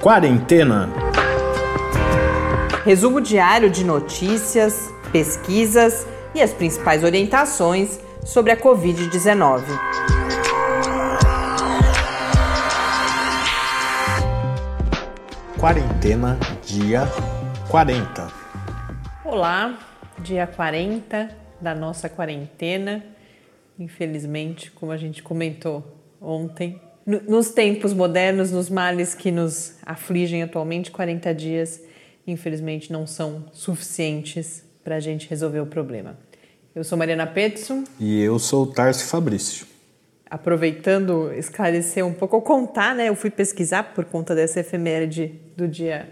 Quarentena. Resumo diário de notícias, pesquisas e as principais orientações sobre a Covid-19. Quarentena, dia 40. Olá, dia 40 da nossa quarentena. Infelizmente, como a gente comentou ontem, nos tempos modernos, nos males que nos afligem atualmente, 40 dias, infelizmente, não são suficientes para a gente resolver o problema. Eu sou Mariana Petson. E eu sou Tarso Fabrício. Aproveitando, esclarecer um pouco, ou contar, né? Eu fui pesquisar por conta dessa efeméride do dia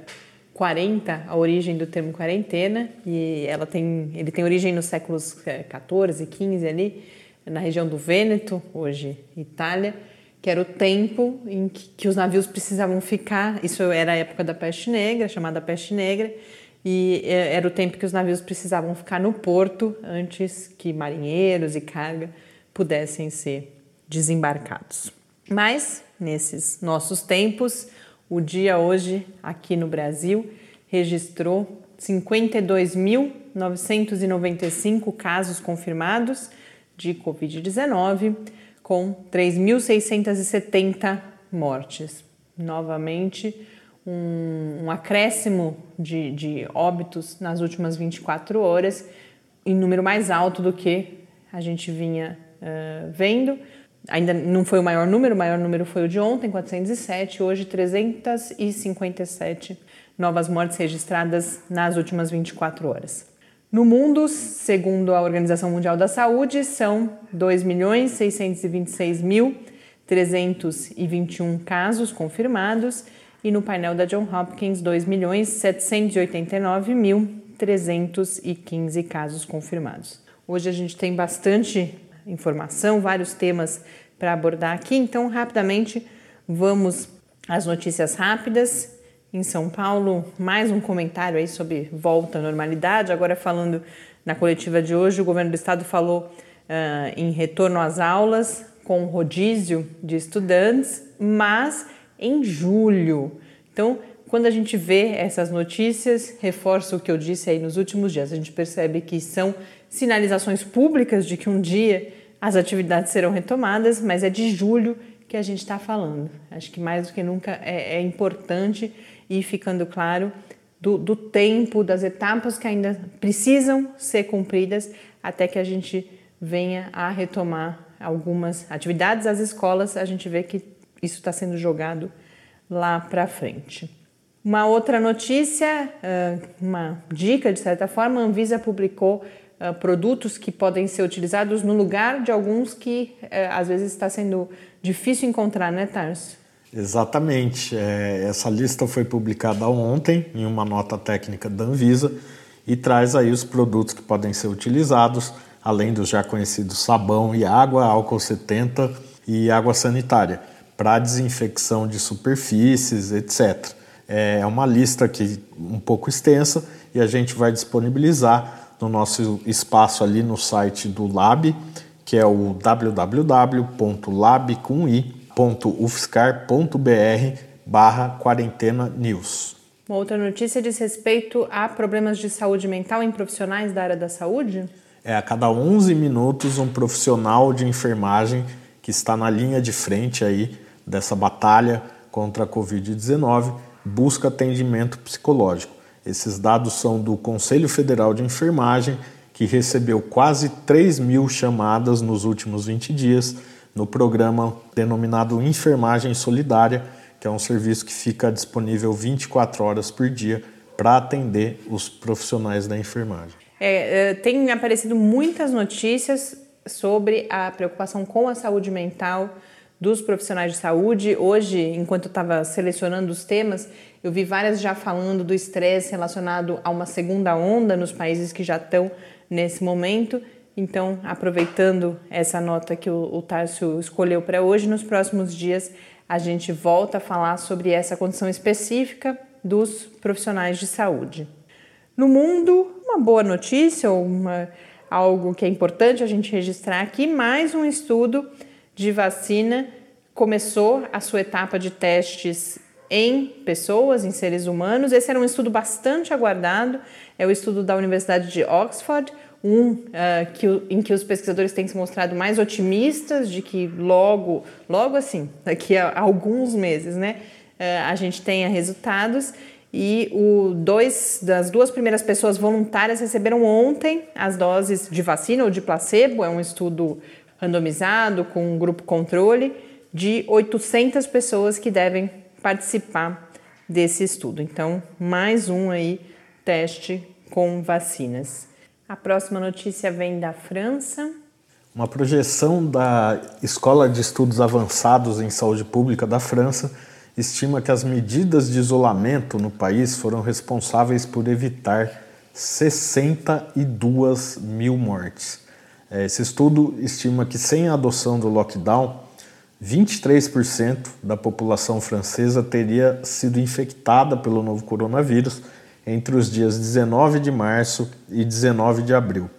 40, a origem do termo quarentena, e ela tem, ele tem origem nos séculos 14 e 15 ali, na região do Vêneto, hoje Itália, que era o tempo em que, que, os navios precisavam ficar. Isso era a época da peste negra, chamada peste negra, e é, era o tempo que os navios precisavam ficar no porto antes que marinheiros e carga pudessem ser desembarcados. Mas nesses nossos tempos, o dia hoje aqui no Brasil registrou 52.995 casos confirmados de Covid-19 com 3.670 mortes. Novamente, um, um acréscimo de, de, óbitos nas últimas 24 horas, em número mais alto do que a gente vinha uh, vendo. Ainda não foi o maior número, o maior número foi o de ontem, 407, hoje 357 novas mortes registradas nas últimas 24 horas. No mundo, segundo a Organização Mundial da Saúde, são 2.626.321 casos confirmados e no painel da John Hopkins, 2.789.315 casos confirmados. Hoje a gente tem bastante informação, vários temas para abordar aqui, então rapidamente vamos às notícias rápidas em São Paulo, mais um comentário aí sobre volta à normalidade. Agora, falando na coletiva de hoje, o governo do estado falou uh, em retorno às aulas com rodízio de estudantes, mas em julho. Então, quando a gente vê essas notícias, reforça o que eu disse aí nos últimos dias. A gente percebe que são sinalizações públicas de que um dia as atividades serão retomadas, mas é de julho que a gente está falando. Acho que mais do que nunca é, é importante e ficando claro do, do, tempo, das etapas que ainda precisam ser cumpridas até que a gente venha a retomar algumas atividades. As escolas, a gente vê que isso está sendo jogado lá para frente. Uma outra notícia, uma dica de certa forma, a Anvisa publicou produtos que podem ser utilizados no lugar de alguns que às vezes está sendo difícil encontrar, né, Tarso? Exatamente. É, essa lista foi publicada ontem em uma nota técnica da Anvisa e traz aí os produtos que podem ser utilizados, além dos já conhecidos sabão e água, álcool 70 e água sanitária, para desinfecção de superfícies, etc. É uma lista que um pouco extensa e a gente vai disponibilizar no nosso espaço ali no site do Lab, que é o www.lab.com.i www.ufscar.br barra quarentena news. Uma outra notícia diz respeito a problemas de saúde mental em profissionais da área da saúde? É, a cada 11 minutos um profissional de enfermagem que está na linha de frente aí dessa batalha contra a Covid-19 busca atendimento psicológico. Esses dados são do Conselho Federal de Enfermagem, que recebeu quase 3 mil chamadas nos últimos 20 dias no programa denominado Enfermagem Solidária, que é um serviço que fica disponível 24 horas por dia para atender os profissionais da enfermagem. É, é, tem aparecido muitas notícias sobre a preocupação com a saúde mental dos profissionais de saúde. Hoje, enquanto eu estava selecionando os temas, eu vi várias já falando do estresse relacionado a uma segunda onda nos países que já estão nesse momento. Então, aproveitando essa nota que o, o Tárcio escolheu para hoje, nos próximos dias a gente volta a falar sobre essa condição específica dos profissionais de saúde. No mundo, uma boa notícia ou uma, algo que é importante a gente registrar aqui, mais um estudo de vacina começou a sua etapa de testes em pessoas, em seres humanos. Esse era um estudo bastante aguardado, é o estudo da Universidade de Oxford, um uh, que, em que os pesquisadores têm se mostrado mais otimistas de que logo, logo assim, daqui a, alguns meses, né, uh, a gente tenha resultados. E o dois das duas primeiras pessoas voluntárias receberam ontem as doses de vacina ou de placebo. É um estudo randomizado com um grupo controle de 800 pessoas que devem participar desse estudo. Então, mais um aí teste com vacinas. A próxima notícia vem da França. Uma projeção da Escola de Estudos Avançados em Saúde Pública da França estima que as medidas de isolamento no país foram responsáveis por evitar 62 mil mortes. É, esse estudo estima que, sem a adoção do lockdown, 23% da população francesa teria sido infectada pelo novo coronavírus entre os dias 19 de março e 19 de abril.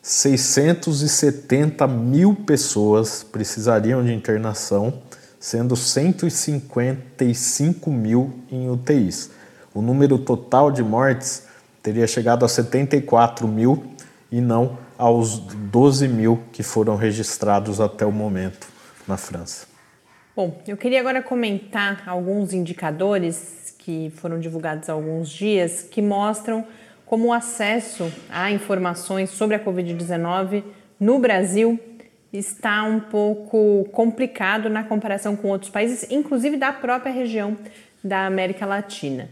670 mil pessoas precisariam de internação, sendo 155 mil em UTIs. O número total de mortes teria chegado a 74 mil e não aos 12 mil que foram registrados até o momento na França. Bom, eu queria agora comentar alguns indicadores que foram divulgados há alguns dias, que mostram como o acesso a informações sobre a Covid-19 no Brasil está um pouco complicado na comparação com outros países, inclusive da própria região da América Latina.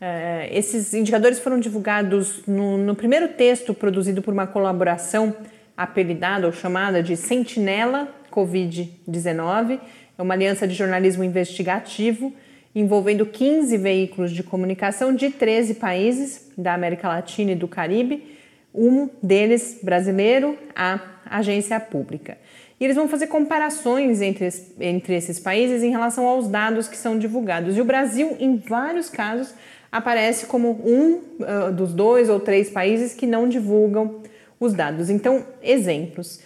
Uh, esses indicadores foram divulgados no, no, primeiro texto produzido por uma colaboração apelidada ou chamada de Sentinela Covid-19, é uma aliança de jornalismo investigativo envolvendo 15 veículos de comunicação de 13 países da América Latina e do Caribe, um deles brasileiro, a agência pública. E eles vão fazer comparações entre, entre esses países em relação aos dados que são divulgados. E o Brasil, em vários casos, aparece como um uh, dos dois ou três países que não divulgam os dados. Então, exemplos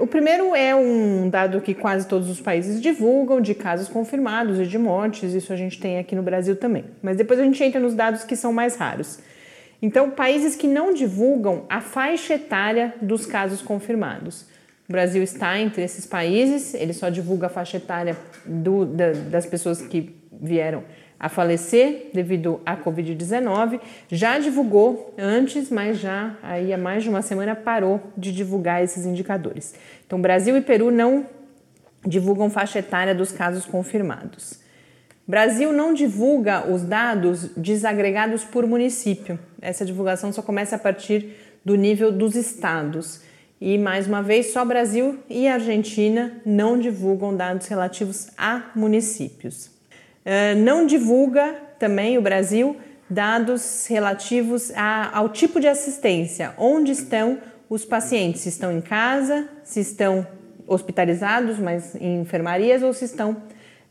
o primeiro é um dado que quase todos os países divulgam de casos confirmados e de mortes, isso a gente tem aqui no Brasil também. Mas depois a gente entra nos dados que são mais raros. Então, países que não divulgam a faixa etária dos casos confirmados. O Brasil está entre esses países, ele só divulga a faixa etária do, da, das pessoas que vieram a falecer devido à Covid-19. Já divulgou antes, mas já aí há mais de uma semana parou de divulgar esses indicadores. Então, Brasil e Peru não divulgam faixa etária dos casos confirmados. Brasil não divulga os dados desagregados por município. Essa divulgação só começa a partir do nível dos estados. E mais uma vez, só Brasil e Argentina não divulgam dados relativos a municípios. Eh, não divulga também o Brasil dados relativos a, ao tipo de assistência, onde estão os pacientes, se estão em casa, se estão hospitalizados, mas em enfermarias ou se estão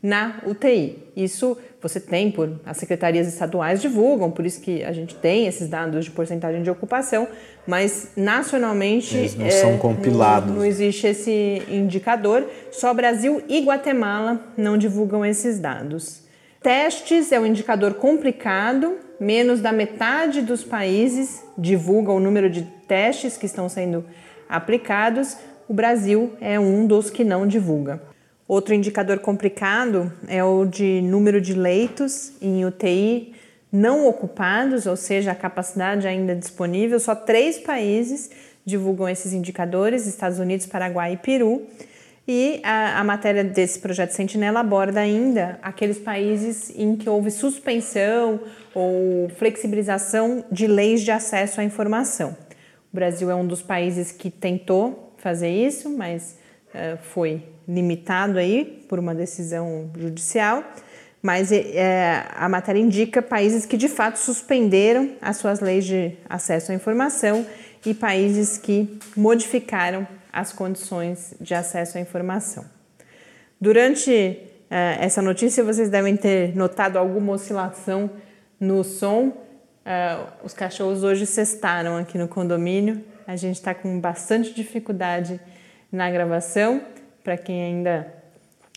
na UTI. Isso você tem por as secretarias estaduais divulgam, por isso que a gente tem esses dados de porcentagem de ocupação, mas nacionalmente Eles não é, são compilados. Não, não existe esse indicador. Só Brasil e Guatemala não divulgam esses dados. Testes é um indicador complicado, menos da metade dos países divulga o número de testes que estão sendo aplicados. O Brasil é um dos que não divulga. Outro indicador complicado é o de número de leitos em UTI não ocupados, ou seja, a capacidade ainda disponível. Só três países divulgam esses indicadores: Estados Unidos, Paraguai e Peru. E a, a, matéria desse projeto Sentinela aborda ainda aqueles países em que houve suspensão ou flexibilização de leis de acesso à informação. O Brasil é um dos países que tentou fazer isso, mas uh, foi limitado aí por uma decisão judicial. Mas é, a matéria indica países que de fato suspenderam as suas leis de acesso à informação e países que modificaram as condições de acesso à informação. Durante uh, essa notícia, vocês devem ter notado alguma oscilação no som. Uh, os cachorros hoje cestaram aqui no condomínio. A gente está com bastante dificuldade na gravação. Para quem ainda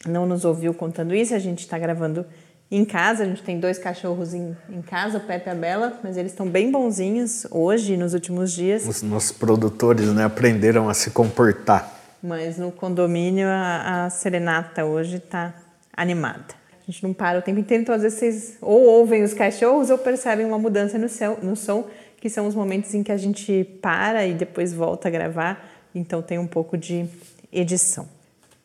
não nos ouviu contando isso, a gente está gravando em casa. A gente tem dois cachorros em, em casa, o Pepe e a Bela, mas eles estão bem bonzinhos hoje nos últimos dias. Os nossos produtores né, aprenderam a se comportar. Mas no condomínio a, a serenata hoje está animada. A gente não para o tempo inteiro, então às vezes vocês ou ouvem os cachorros ou percebem uma mudança no, céu, no som, que são os momentos em que a gente para e depois volta a gravar, então tem um pouco de edição.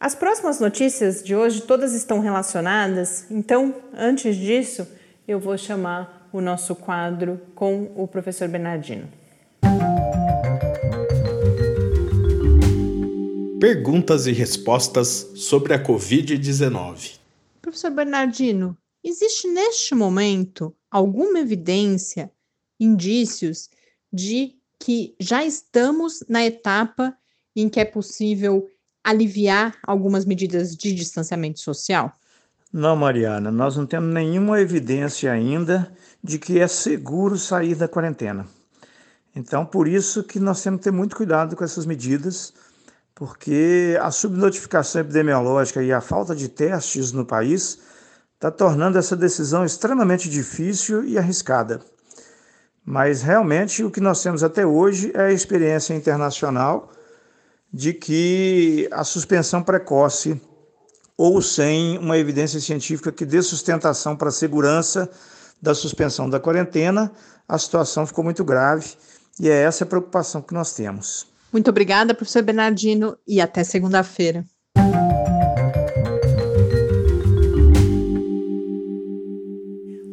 As próximas notícias de hoje todas estão relacionadas, então antes disso eu vou chamar o nosso quadro com o professor Bernardino. Perguntas e respostas sobre a Covid-19. Professor Bernardino, existe neste momento alguma evidência, indícios de que já estamos na etapa em que é possível aliviar algumas medidas de distanciamento social? Não, Mariana, nós não temos nenhuma evidência ainda de que é seguro sair da quarentena. Então, por isso que nós temos que ter muito cuidado com essas medidas, porque a subnotificação epidemiológica e a falta de testes no país está tornando essa decisão extremamente difícil e arriscada. Mas realmente o que nós temos até hoje é a experiência internacional de que a suspensão precoce ou sem uma evidência científica que dê sustentação para a segurança da suspensão da quarentena, a situação ficou muito grave e é essa a preocupação que nós temos. Muito obrigada, professor Bernardino, e até segunda-feira.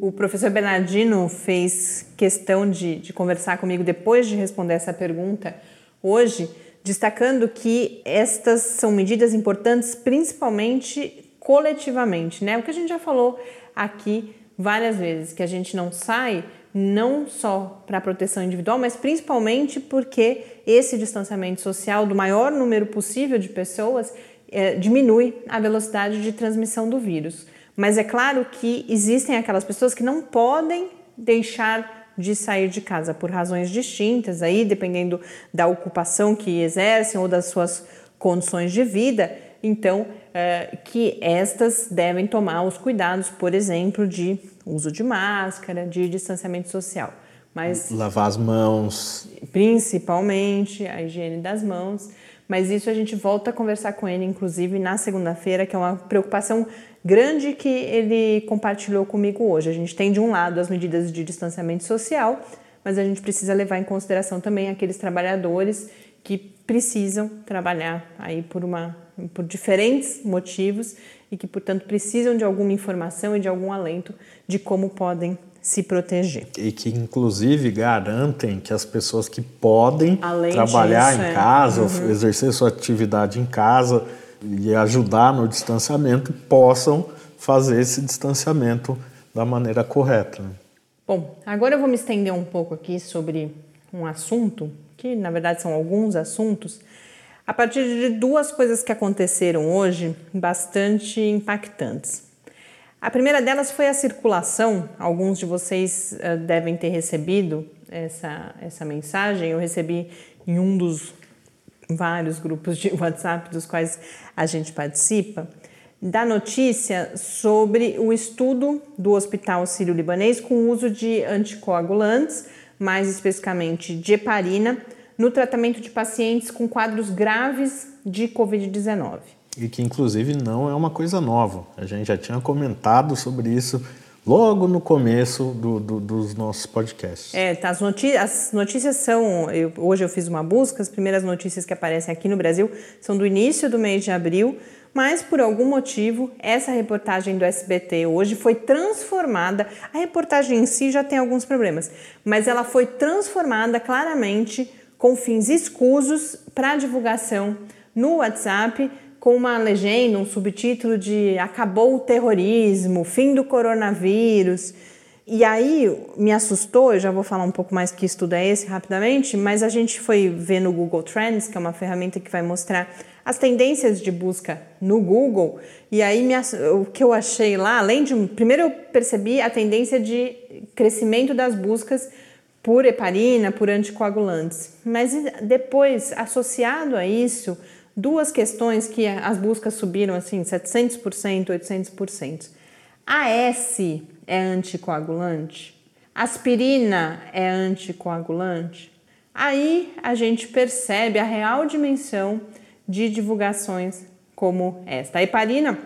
O professor Bernardino fez questão de, de conversar comigo depois de responder essa pergunta hoje destacando que estas são medidas importantes principalmente coletivamente, né? O que a gente já falou aqui várias vezes, que a gente não sai não só para a proteção individual, mas principalmente porque esse distanciamento social do maior número possível de pessoas é, diminui a velocidade de transmissão do vírus. Mas é claro que existem aquelas pessoas que não podem deixar de sair de casa por razões distintas, aí dependendo da ocupação que exercem ou das suas condições de vida, então é, que estas devem tomar os cuidados, por exemplo, de uso de máscara, de distanciamento social. Mas lavar as mãos, principalmente a higiene das mãos. Mas isso a gente volta a conversar com ele, inclusive na segunda-feira, que é uma preocupação grande que ele compartilhou comigo hoje. A gente tem de um lado as medidas de distanciamento social, mas a gente precisa levar em consideração também aqueles trabalhadores que precisam trabalhar aí por uma por diferentes motivos e que, portanto, precisam de alguma informação e de algum alento de como podem se proteger. E que, inclusive, garantem que as pessoas que podem Além trabalhar disso, em casa, é. uhum. exercer sua atividade em casa, e ajudar no distanciamento possam fazer esse distanciamento da maneira correta. Bom, agora eu vou me estender um pouco aqui sobre um assunto, que na verdade são alguns assuntos, a partir de duas coisas que aconteceram hoje bastante impactantes. A primeira delas foi a circulação, alguns de vocês uh, devem ter recebido essa, essa mensagem, eu recebi em um dos vários grupos de WhatsApp dos quais a gente participa, da notícia sobre o estudo do Hospital Sírio-Libanês com uso de anticoagulantes, mais especificamente de heparina, no tratamento de pacientes com quadros graves de Covid-19. E que, inclusive, não é uma coisa nova. A gente já tinha comentado sobre isso logo no começo do, do, dos nossos podcasts. É, tá, as, notícias, as notícias são. Eu, hoje eu fiz uma busca, as primeiras notícias que aparecem aqui no Brasil são do início do mês de abril, mas por algum motivo essa reportagem do SBT hoje foi transformada. A reportagem em si já tem alguns problemas, mas ela foi transformada claramente com fins escusos para divulgação no WhatsApp com uma legenda, um subtítulo de Acabou o terrorismo, fim do coronavírus. E aí me assustou, eu já vou falar um pouco mais que estudo é esse rapidamente, mas a gente foi ver no Google Trends, que é uma ferramenta que vai mostrar as tendências de busca no Google, e aí me, o que eu achei lá, além de. Primeiro eu percebi a tendência de crescimento das buscas por heparina, por anticoagulantes, mas depois, associado a isso, duas questões que as buscas subiram assim 700%, 800%. AS é anticoagulante? Aspirina é anticoagulante? Aí a gente percebe a real dimensão de divulgações como esta. A heparina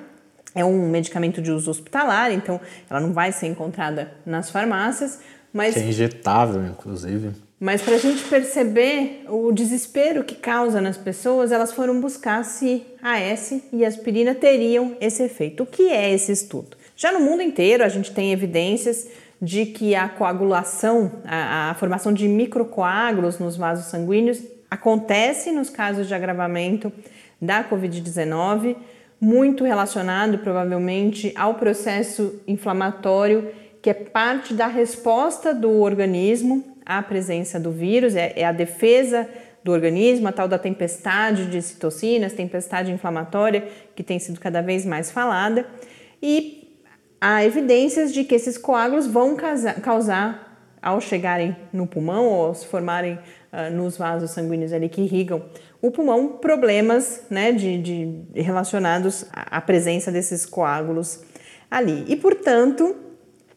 é um medicamento de uso hospitalar, então ela não vai ser encontrada nas farmácias, mas... Que é injetável, inclusive. Mas para a gente perceber o desespero que causa nas pessoas, elas foram buscar se AS e aspirina teriam esse efeito. O que é esse estudo? Já no mundo inteiro, a gente tem evidências de que a coagulação, a, a formação de microcoágulos nos vasos sanguíneos acontece nos casos de agravamento da Covid-19, muito relacionado provavelmente ao processo inflamatório, que é parte da resposta do organismo à presença do vírus, é, é a defesa do organismo, a tal da tempestade de citocinas, tempestade inflamatória, que tem sido cada vez mais falada. E há evidências de que esses coágulos vão causar, ao chegarem no pulmão ou se formarem uh, nos vasos sanguíneos ali que irrigam o pulmão, problemas né, de, de relacionados à presença desses coágulos ali. E, portanto,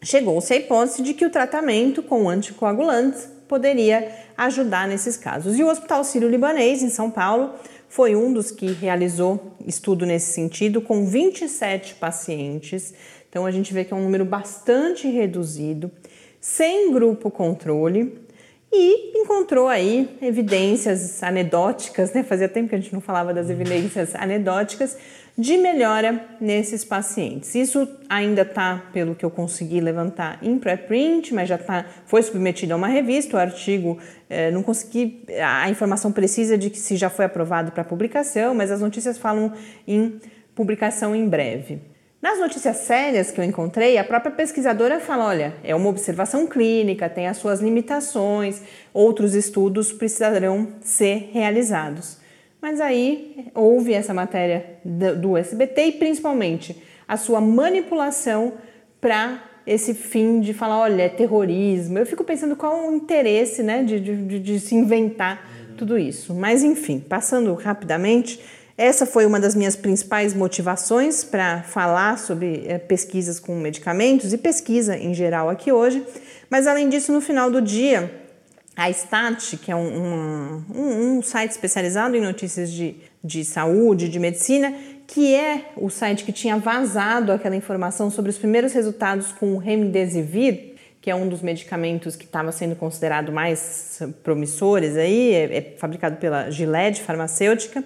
chegou-se à hipótese de que o tratamento com anticoagulantes poderia ajudar nesses casos. E o Hospital Sírio-Libanês, em São Paulo, foi um dos que realizou estudo nesse sentido, com 27 pacientes então a gente vê que é um número bastante reduzido, sem grupo controle e encontrou aí evidências anedóticas, né? Fazia tempo que a gente não falava das evidências anedóticas de melhora nesses pacientes. Isso ainda está, pelo que eu consegui levantar, em preprint, mas já tá, foi submetido a uma revista. O artigo eh, não consegui a informação precisa de que se já foi aprovado para publicação, mas as notícias falam em publicação em breve. Nas notícias sérias que eu encontrei, a própria pesquisadora fala: olha, é uma observação clínica, tem as suas limitações, outros estudos precisarão ser realizados. Mas aí houve essa matéria do SBT e principalmente a sua manipulação para esse fim de falar, olha, é terrorismo. Eu fico pensando qual o interesse né, de, de, de se inventar tudo isso. Mas enfim, passando rapidamente. Essa foi uma das minhas principais motivações para falar sobre é, pesquisas com medicamentos e pesquisa em geral aqui hoje. Mas além disso, no final do dia, a Stat, que é um, um, um site especializado em notícias de, de saúde, de medicina, que é o site que tinha vazado aquela informação sobre os primeiros resultados com o Remdesivir, que é um dos medicamentos que estava sendo considerado mais promissores aí, é, é fabricado pela Gilead Farmacêutica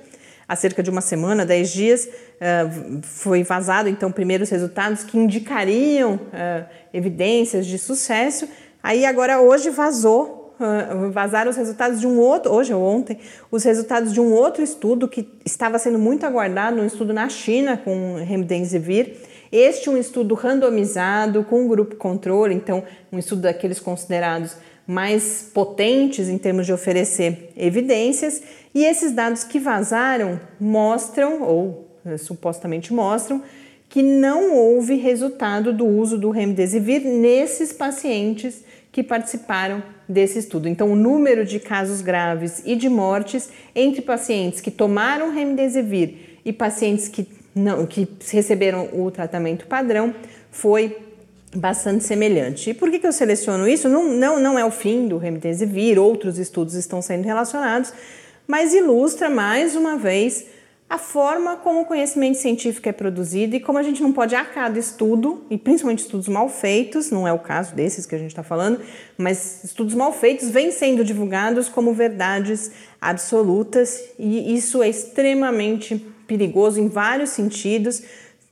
há cerca de uma semana, 10 dias, uh, foi vazado então primeiros resultados que indicariam uh, evidências de sucesso. Aí agora hoje vazou, uh, vazaram os resultados de um outro, hoje ou ontem, os resultados de um outro estudo que estava sendo muito aguardado, um estudo na China com remdesivir. Este um estudo randomizado com um grupo controle, então um estudo daqueles considerados mais potentes em termos de oferecer evidências, e esses dados que vazaram mostram, ou eh, supostamente mostram, que não houve resultado do uso do remdesivir nesses pacientes que participaram desse estudo. Então, o número de casos graves e de mortes entre pacientes que tomaram remdesivir e pacientes que não que receberam o tratamento padrão foi bastante semelhante. E por que, que eu seleciono isso? Não, não, não é o fim do remdesivir, outros estudos estão sendo relacionados, mas ilustra mais uma vez a forma como o conhecimento científico é produzido e como a gente não pode a cada estudo, e principalmente estudos mal feitos, não é o caso desses que a gente está falando, mas estudos mal feitos vêm sendo divulgados como verdades absolutas e isso é extremamente perigoso em vários sentidos,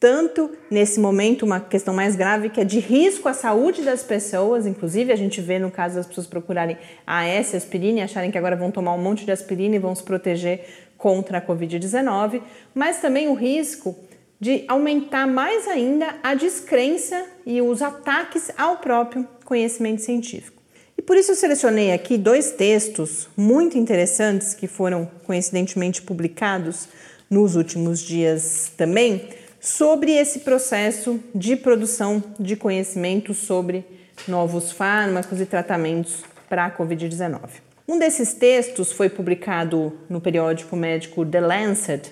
tanto nesse momento uma questão mais grave que é de risco à saúde das pessoas, inclusive a gente vê no caso das pessoas procurarem AS, aspirina e acharem que agora vão tomar um monte de aspirina e vão se proteger contra a Covid-19, mas também o risco de aumentar mais ainda a descrença e os ataques ao próprio conhecimento científico. E por isso eu selecionei aqui dois textos muito interessantes que foram coincidentemente publicados nos últimos dias também sobre esse processo de produção de conhecimento sobre novos fármacos e tratamentos para a Covid-19. Um desses textos foi publicado no periódico médico The Lancet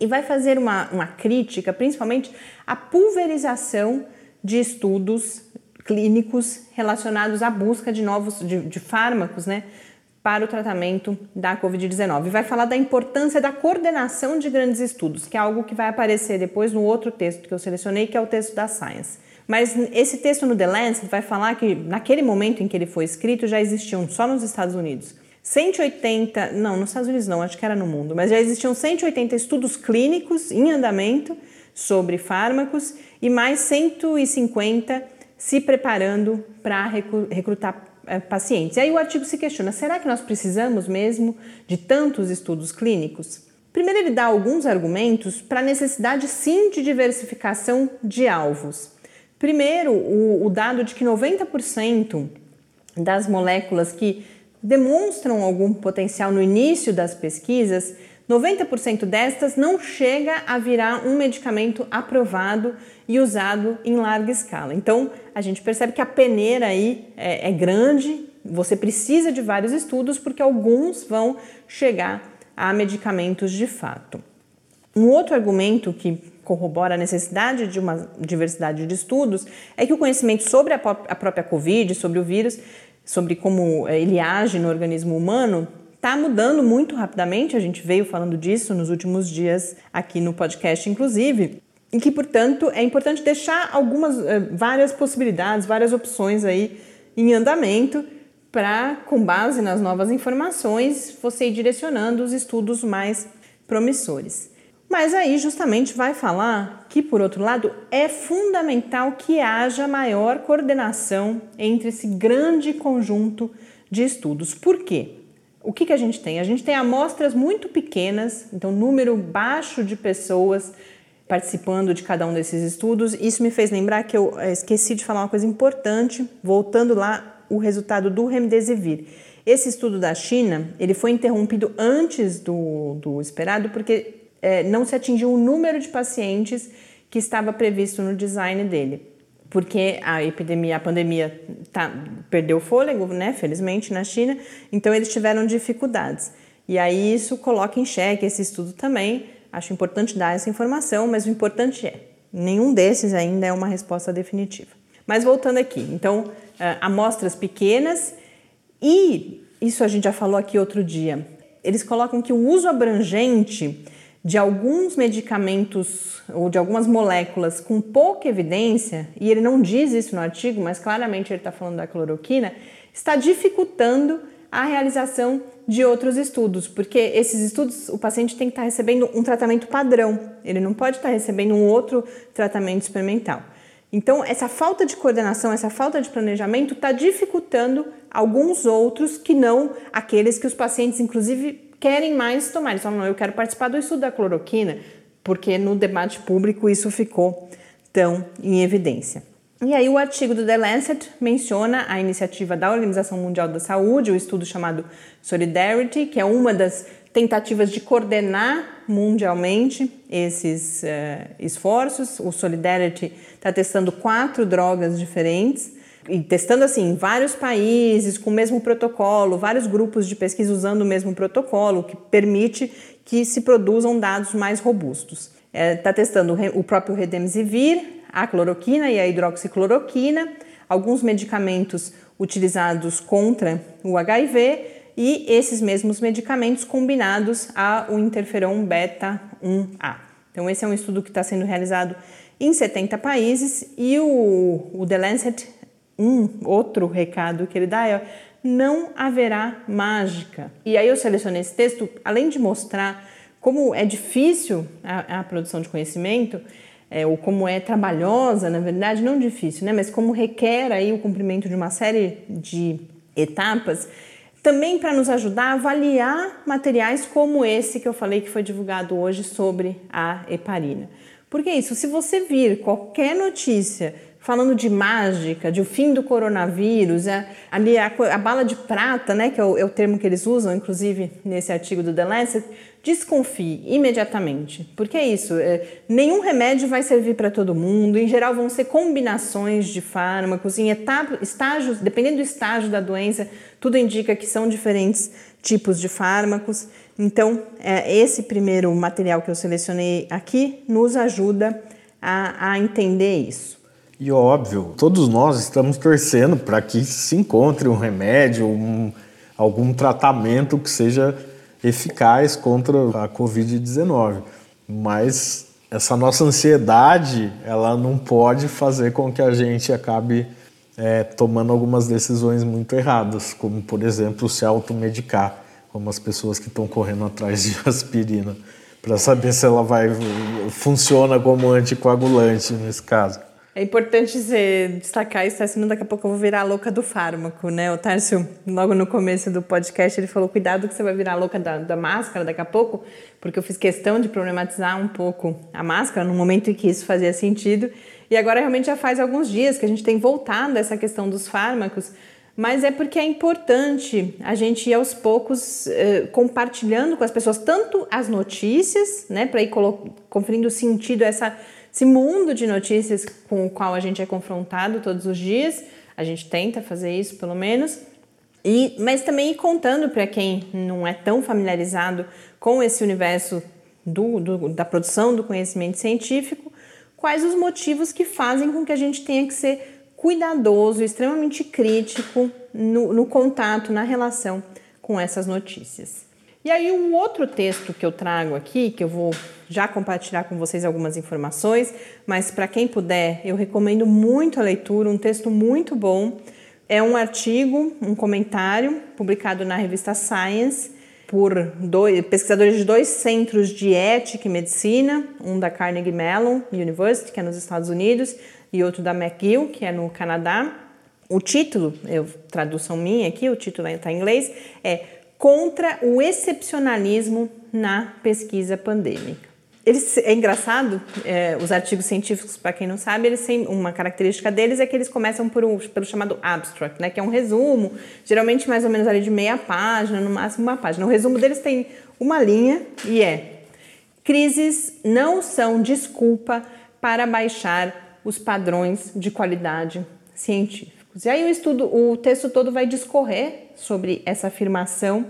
e vai fazer uma, uma crítica, principalmente à pulverização de estudos clínicos relacionados à busca de novos de, de fármacos, né, para o tratamento da Covid-19. Vai falar da importância da coordenação de grandes estudos, que é algo que vai aparecer depois no outro texto que eu selecionei, que é o texto da Science. Mas esse texto no The Lancet vai falar que naquele momento em que ele foi escrito já existiam só nos Estados Unidos 180, não, nos Estados Unidos não, acho que era no mundo, mas já existiam 180 estudos clínicos em andamento sobre fármacos e mais 150 se preparando para recrutar pacientes. E aí o artigo se questiona: será que nós precisamos mesmo de tantos estudos clínicos? Primeiro, ele dá alguns argumentos para a necessidade sim de diversificação de alvos. Primeiro, o, o dado de que 90% das moléculas que demonstram algum potencial no início das pesquisas, 90% destas não chega a virar um medicamento aprovado e usado em larga escala. Então, a gente percebe que a peneira aí é, é grande, você precisa de vários estudos porque alguns vão chegar a medicamentos de fato. Um outro argumento que corrobora a necessidade de uma diversidade de estudos é que o conhecimento sobre a própria Covid, sobre o vírus, sobre como eh, ele age no organismo humano, está mudando muito rapidamente. A gente veio falando disso nos últimos dias aqui no podcast, inclusive. E que, portanto, é importante deixar algumas, eh, várias possibilidades, várias opções aí em andamento para, com base nas novas informações, você ir direcionando os estudos mais promissores. Mas aí justamente vai falar que, por outro lado, é fundamental que haja maior coordenação entre esse grande conjunto de estudos. Por quê? O que, que a gente tem? A gente tem amostras muito pequenas, então número baixo de pessoas participando de cada um desses estudos. Isso me fez lembrar que eu eh, esqueci de falar uma coisa importante, voltando lá o resultado do Remdesivir. Esse estudo da China, ele foi interrompido antes do, do esperado porque é, não se atingiu o número de pacientes que estava previsto no design dele. Porque a epidemia, a pandemia tá, perdeu fôlego, né, felizmente, na China, então eles tiveram dificuldades. E aí isso coloca em xeque esse estudo também. Acho importante dar essa informação, mas o importante é, nenhum desses ainda é uma resposta definitiva. Mas voltando aqui, então, é, amostras pequenas e isso a gente já falou aqui outro dia. Eles colocam que o uso abrangente de alguns medicamentos ou de algumas moléculas com pouca evidência, e ele não diz isso no artigo, mas claramente ele está falando da cloroquina, está dificultando a realização de outros estudos, porque esses estudos o paciente tem que estar tá recebendo um tratamento padrão, ele não pode estar tá recebendo um outro tratamento experimental. Então, essa falta de coordenação, essa falta de planejamento está dificultando alguns outros que não aqueles que os pacientes, inclusive, querem mais tomar. Eles falam, não, eu quero participar do estudo da cloroquina, porque no debate público isso ficou tão em evidência. E aí o artigo do The Lancet menciona a iniciativa da Organização Mundial da Saúde, o estudo chamado Solidarity, que é uma das tentativas de coordenar mundialmente esses uh, esforços. O Solidarity está testando quatro drogas diferentes e testando assim em vários países com o mesmo protocolo, vários grupos de pesquisa usando o mesmo protocolo, que permite que se produzam dados mais robustos. Está é, tá testando o próprio Redemsivir, a cloroquina e a hidroxicloroquina, alguns medicamentos utilizados contra o HIV e esses mesmos medicamentos combinados ao interferon beta 1A. Então, esse é um estudo que está sendo realizado em 70 países e o, o The Lancet um outro recado que ele dá é não haverá mágica. E aí eu selecionei esse texto, além de mostrar como é difícil a, a produção de conhecimento, é, ou como é trabalhosa, na verdade, não difícil, né? Mas como requer aí o cumprimento de uma série de etapas, também para nos ajudar a avaliar materiais como esse que eu falei que foi divulgado hoje sobre a heparina. Porque é isso, se você vir qualquer notícia falando de mágica, de o fim do coronavírus, é, ali a, a, bala de prata, né, que é o, é o, termo que eles usam, inclusive nesse artigo do The Lancet, desconfie imediatamente, porque é isso, é, nenhum remédio vai servir para todo mundo, em geral vão ser combinações de fármacos, em etapa, estágios, dependendo do estágio da doença, tudo indica que são diferentes tipos de fármacos, então é, esse primeiro material que eu selecionei aqui nos ajuda a, a entender isso. E óbvio, todos nós estamos torcendo para que se encontre um remédio, um, algum tratamento que seja eficaz contra a Covid-19. Mas essa nossa ansiedade, ela não pode fazer com que a gente acabe é, tomando algumas decisões muito erradas, como, por exemplo, se automedicar, como as pessoas que estão correndo atrás de aspirina, para saber se ela vai funciona como anticoagulante nesse caso. É importante você destacar isso, senão daqui a pouco eu vou virar a louca do fármaco, né? O Tárcio, logo no começo do podcast, ele falou: cuidado que você vai virar a louca da, da máscara daqui a pouco, porque eu fiz questão de problematizar um pouco a máscara no momento em que isso fazia sentido. E agora realmente já faz alguns dias que a gente tem voltado a essa questão dos fármacos, mas é porque é importante a gente ir aos poucos eh, compartilhando com as pessoas tanto as notícias, né, para ir conferindo sentido a essa esse mundo de notícias com o qual a gente é confrontado todos os dias. A gente tenta fazer isso, pelo menos. E, mas também contando para quem não é tão familiarizado com esse universo do, do, da produção do conhecimento científico, quais os motivos que fazem com que a gente tenha que ser cuidadoso, extremamente crítico no, no contato, na relação com essas notícias. E aí, um outro texto que eu trago aqui, que eu vou já compartilhar com vocês algumas informações, mas para quem puder, eu recomendo muito a leitura, um texto muito bom. É um artigo, um comentário publicado na revista Science por dois, pesquisadores de dois centros de ética e medicina, um da Carnegie Mellon University, que é nos Estados Unidos, e outro da McGill, que é no Canadá. O título, eu, tradução minha aqui, o título está em inglês, é contra o excepcionalismo na pesquisa pandêmica. Eles, é engraçado, é, os artigos científicos, para quem não sabe, eles têm uma característica deles é que eles começam por um, pelo chamado abstract, né, que é um resumo, geralmente mais ou menos ali de meia página, no máximo uma página. O resumo deles tem uma linha e é: crises não são desculpa para baixar os padrões de qualidade científica. E aí o estudo, o texto todo vai discorrer sobre essa afirmação.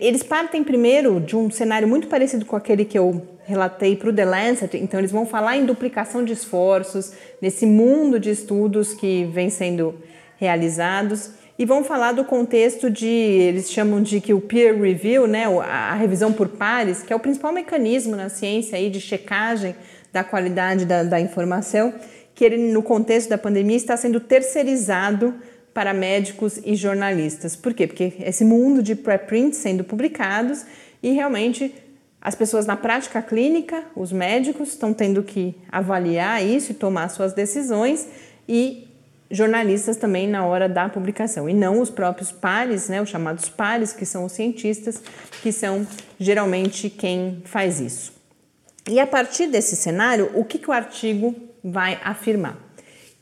Eles partem primeiro de um cenário muito parecido com aquele que eu relatei para o The Lancet, então eles vão falar em duplicação de esforços, nesse mundo de estudos que vem sendo realizados, e vão falar do contexto de, eles chamam de que o peer review, né, a revisão por pares, que é o principal mecanismo na ciência aí de checagem da qualidade da, da informação, que ele, no contexto da pandemia, está sendo terceirizado para médicos e jornalistas. Por quê? Porque esse mundo de preprints sendo publicados e realmente as pessoas na prática clínica, os médicos, estão tendo que avaliar isso e tomar suas decisões e jornalistas também na hora da publicação e não os próprios pares, né, os chamados pares, que são os cientistas, que são geralmente quem faz isso. E a partir desse cenário, o que, que o artigo vai afirmar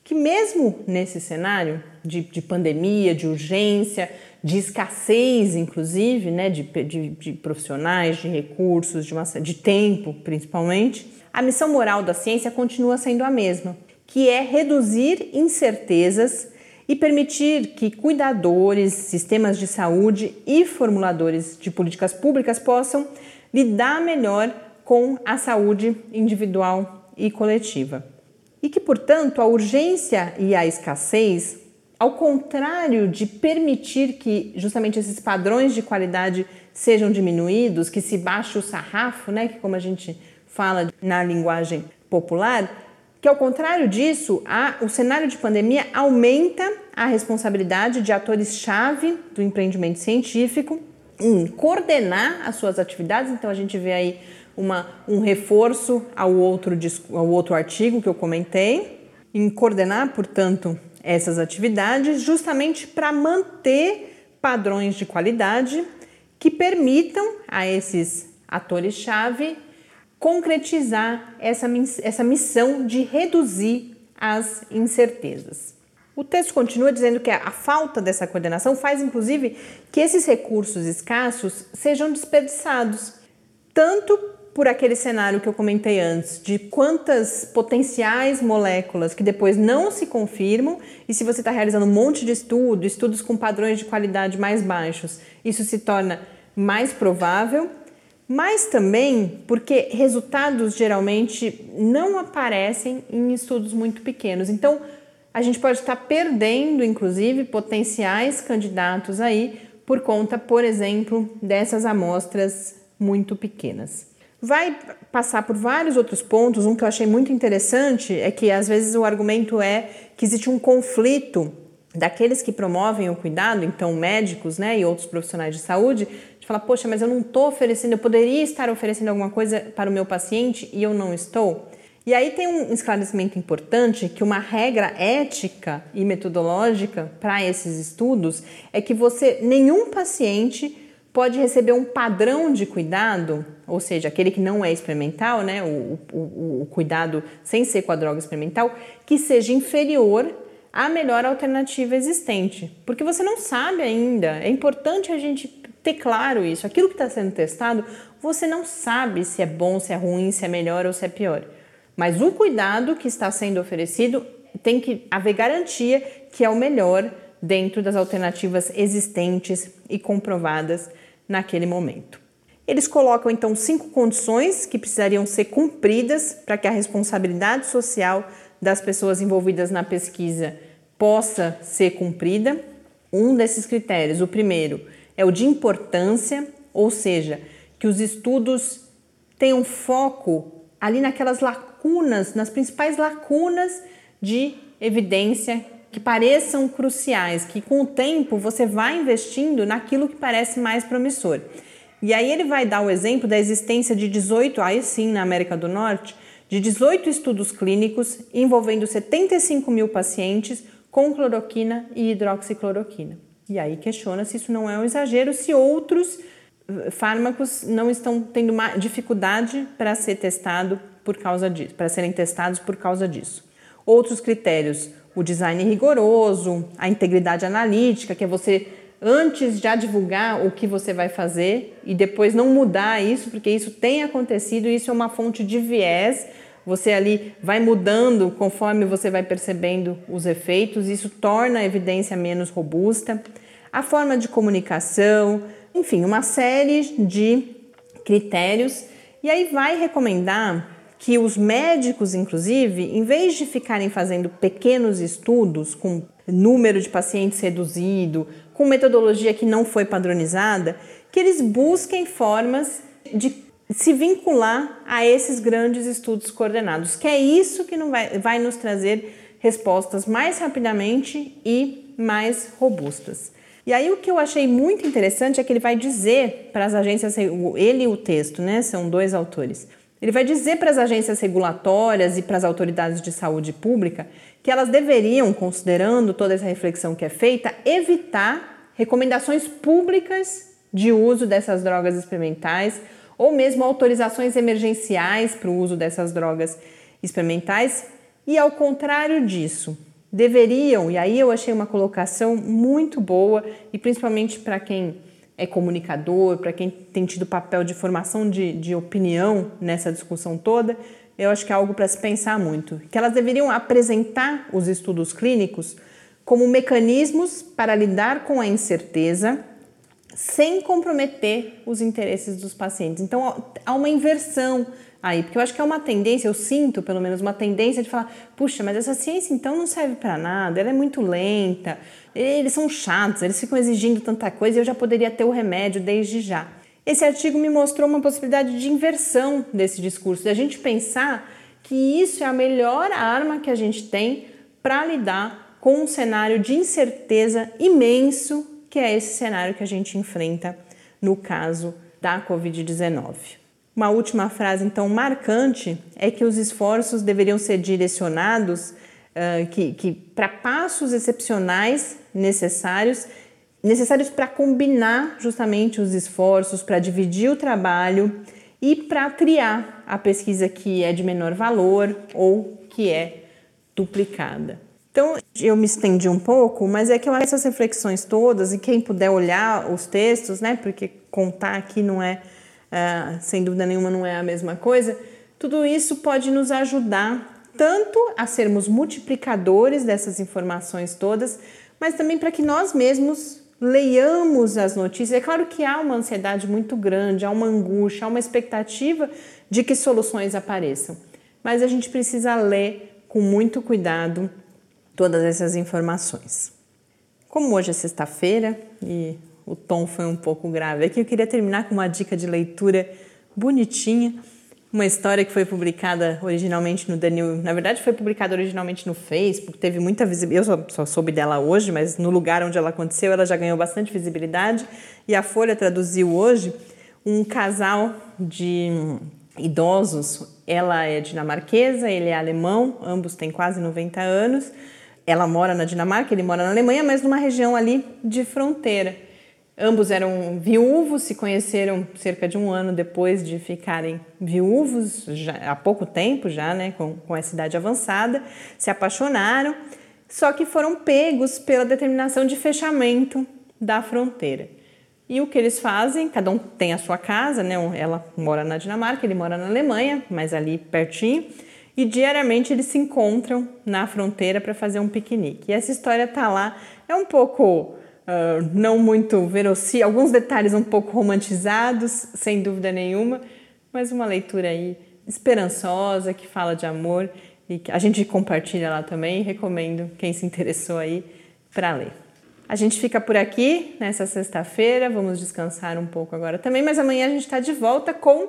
que, mesmo nesse cenário de, de pandemia, de urgência, de escassez, inclusive, né, de, de, de profissionais, de recursos, de, de tempo, principalmente, a missão moral da ciência continua sendo a mesma, que é reduzir incertezas e permitir que cuidadores, sistemas de saúde e formuladores de políticas públicas possam lidar melhor com a saúde individual e coletiva e que, portanto, a urgência e a escassez, ao contrário de permitir que justamente esses padrões de qualidade sejam diminuídos, que se baixe o sarrafo, né, que como a gente fala na linguagem popular, que ao contrário disso, a, o cenário de pandemia aumenta a responsabilidade de atores-chave do empreendimento científico em coordenar as suas atividades. Então a gente vê aí uma, um reforço ao outro, ao outro artigo que eu comentei, em coordenar, portanto, essas atividades, justamente para manter padrões de qualidade que permitam a esses atores-chave concretizar essa, essa missão de reduzir as incertezas. O texto continua dizendo que a falta dessa coordenação faz, inclusive, que esses recursos escassos sejam desperdiçados, tanto por aquele cenário que eu comentei antes, de quantas potenciais moléculas que depois não se confirmam, e se você está realizando um monte de estudo, estudos com padrões de qualidade mais baixos, isso se torna mais provável, mas também porque resultados geralmente não aparecem em estudos muito pequenos. Então, a gente pode estar perdendo, inclusive, potenciais candidatos aí por conta, por exemplo, dessas amostras muito pequenas. Vai passar por vários outros pontos. Um que eu achei muito interessante é que às vezes o argumento é que existe um conflito daqueles que promovem o cuidado, então médicos né, e outros profissionais de saúde, de falar, poxa, mas eu não estou oferecendo, eu poderia estar oferecendo alguma coisa para o meu paciente e eu não estou. E aí tem um esclarecimento importante que uma regra ética e metodológica para esses estudos é que você nenhum paciente pode receber um padrão de cuidado, ou seja, aquele que não é experimental, né, o, o, o cuidado sem ser com a droga experimental, que seja inferior à melhor alternativa existente, porque você não sabe ainda. É importante a gente ter claro isso. Aquilo que está sendo testado, você não sabe se é bom, se é ruim, se é melhor ou se é pior. Mas o cuidado que está sendo oferecido tem que haver garantia que é o melhor dentro das alternativas existentes e comprovadas naquele momento. Eles colocam então cinco condições que precisariam ser cumpridas para que a responsabilidade social das pessoas envolvidas na pesquisa possa ser cumprida. Um desses critérios, o primeiro, é o de importância, ou seja, que os estudos tenham foco ali naquelas lacunas, nas principais lacunas de evidência que pareçam cruciais, que com o tempo você vai investindo naquilo que parece mais promissor. E aí ele vai dar o exemplo da existência de 18, aí sim na América do Norte, de 18 estudos clínicos envolvendo 75 mil pacientes com cloroquina e hidroxicloroquina. E aí questiona se isso não é um exagero, se outros eh, fármacos não estão tendo dificuldade para ser testado por causa disso, para serem testados por causa disso. Outros critérios, o design rigoroso, a integridade analítica, que é você antes já divulgar o que você vai fazer e depois não mudar isso, porque isso tem acontecido, isso é uma fonte de viés. Você ali vai mudando conforme você vai percebendo os efeitos, isso torna a evidência menos robusta. A forma de comunicação, enfim, uma série de critérios. E aí vai recomendar que os médicos, inclusive, em vez de ficarem fazendo pequenos estudos com número de pacientes reduzido, com metodologia que não foi padronizada, que eles busquem formas de se vincular a esses grandes estudos coordenados, que é isso que não vai, vai nos trazer respostas mais rapidamente e mais robustas. E aí o que eu achei muito interessante é que ele vai dizer para as agências, ele e o texto, né, são dois autores, ele vai dizer para as agências regulatórias e para as autoridades de saúde pública que elas deveriam, considerando toda essa reflexão que é feita, evitar recomendações públicas de uso dessas drogas experimentais ou mesmo autorizações emergenciais para o uso dessas drogas experimentais. E ao contrário disso, deveriam, e aí eu achei uma colocação muito boa, e principalmente para quem é comunicador, para quem tem tido papel de formação de, de opinião nessa discussão toda, eu acho que é algo para se pensar muito. Que elas deveriam apresentar os estudos clínicos como mecanismos para lidar com a incerteza sem comprometer os interesses dos pacientes. Então há uma inversão aí, porque eu acho que é uma tendência, eu sinto pelo menos uma tendência de falar, puxa, mas essa ciência então não serve para nada, ela é muito lenta, eles são chatos, eles ficam exigindo tanta coisa e eu já poderia ter o remédio desde já. Esse artigo me mostrou uma possibilidade de inversão desse discurso, de a gente pensar que isso é a melhor arma que a gente tem para lidar com um cenário de incerteza imenso, que é esse cenário que a gente enfrenta no caso da Covid-19. Uma última frase, então, marcante é que os esforços deveriam ser direcionados uh, que, que para passos excepcionais necessários, necessários para combinar justamente os esforços, para dividir o trabalho e para triar a pesquisa que é de menor valor ou que é duplicada. Então, eu me estendi um pouco, mas é que eu essas reflexões todas, e quem puder olhar os textos, né, porque contar aqui não é uh, sem dúvida nenhuma não é a mesma coisa, tudo isso pode nos ajudar tanto a sermos multiplicadores dessas informações todas, mas também para que nós mesmos leiamos as notícias. É claro que há uma ansiedade muito grande, há uma angústia, há uma expectativa de que soluções apareçam, mas a gente precisa ler com muito cuidado todas essas informações. Como hoje é sexta-feira e o tom foi um pouco grave. Aqui, eu queria terminar com uma dica de leitura bonitinha. Uma história que foi publicada originalmente no Daniel, na verdade foi publicada originalmente no Facebook, teve muita visibilidade, eu só, só, soube dela hoje, mas no lugar onde ela aconteceu ela já ganhou bastante visibilidade. E a Folha traduziu hoje um casal de idosos, ela é dinamarquesa, ele é alemão, ambos têm quase 90 anos, ela mora na Dinamarca, ele mora na Alemanha, mas numa região ali de fronteira. Ambos eram viúvos, se conheceram cerca de um ano depois de ficarem viúvos, já, há pouco tempo já, né, com, com essa idade avançada, se apaixonaram, só que foram pegos pela determinação de fechamento da fronteira. E o que eles fazem? Cada um tem a sua casa, né? Ela mora na Dinamarca, ele mora na Alemanha, mas ali pertinho. E diariamente eles se encontram na fronteira para fazer um piquenique. E essa história tá lá, é um pouco uh, não muito verossímil, alguns detalhes um pouco romantizados, sem dúvida nenhuma, mas uma leitura aí esperançosa, que fala de amor e que a gente compartilha lá também. Recomendo quem se interessou aí para ler. A gente fica por aqui nessa sexta-feira, vamos descansar um pouco agora também, mas amanhã a gente está de volta com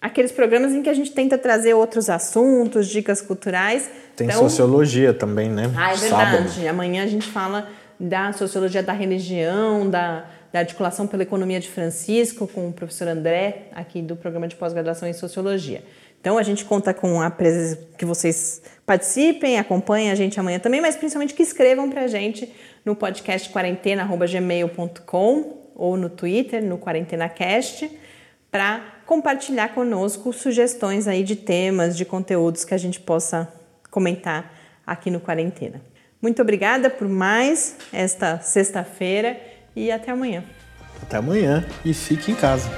aqueles programas em que a gente tenta trazer outros assuntos, dicas culturais. Tem então... sociologia também, né? Ah, é verdade. Sábado. Amanhã a gente fala da sociologia da religião, da, da articulação pela economia de Francisco, com o professor André, aqui do programa de pós-graduação em sociologia. Então a gente conta com a presença que vocês participem, acompanhem a gente amanhã também, mas principalmente que escrevam para a gente no podcast quarentena@gmail.com ou no Twitter, no QuarentenaCast, para compartilhar conosco sugestões aí de temas, de conteúdos que a gente possa comentar aqui no Quarentena. Muito obrigada por mais esta sexta-feira e até amanhã. Até amanhã e fique em casa.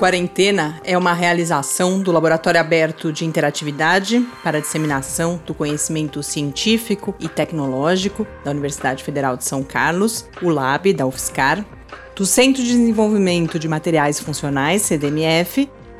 Quarentena é uma realização do Laboratório Aberto de Interatividade para a Disseminação do Conhecimento Científico e Tecnológico da Universidade Federal de São Carlos, o LAB da UFSCar, do Centro de Desenvolvimento de Materiais Funcionais, CDMF,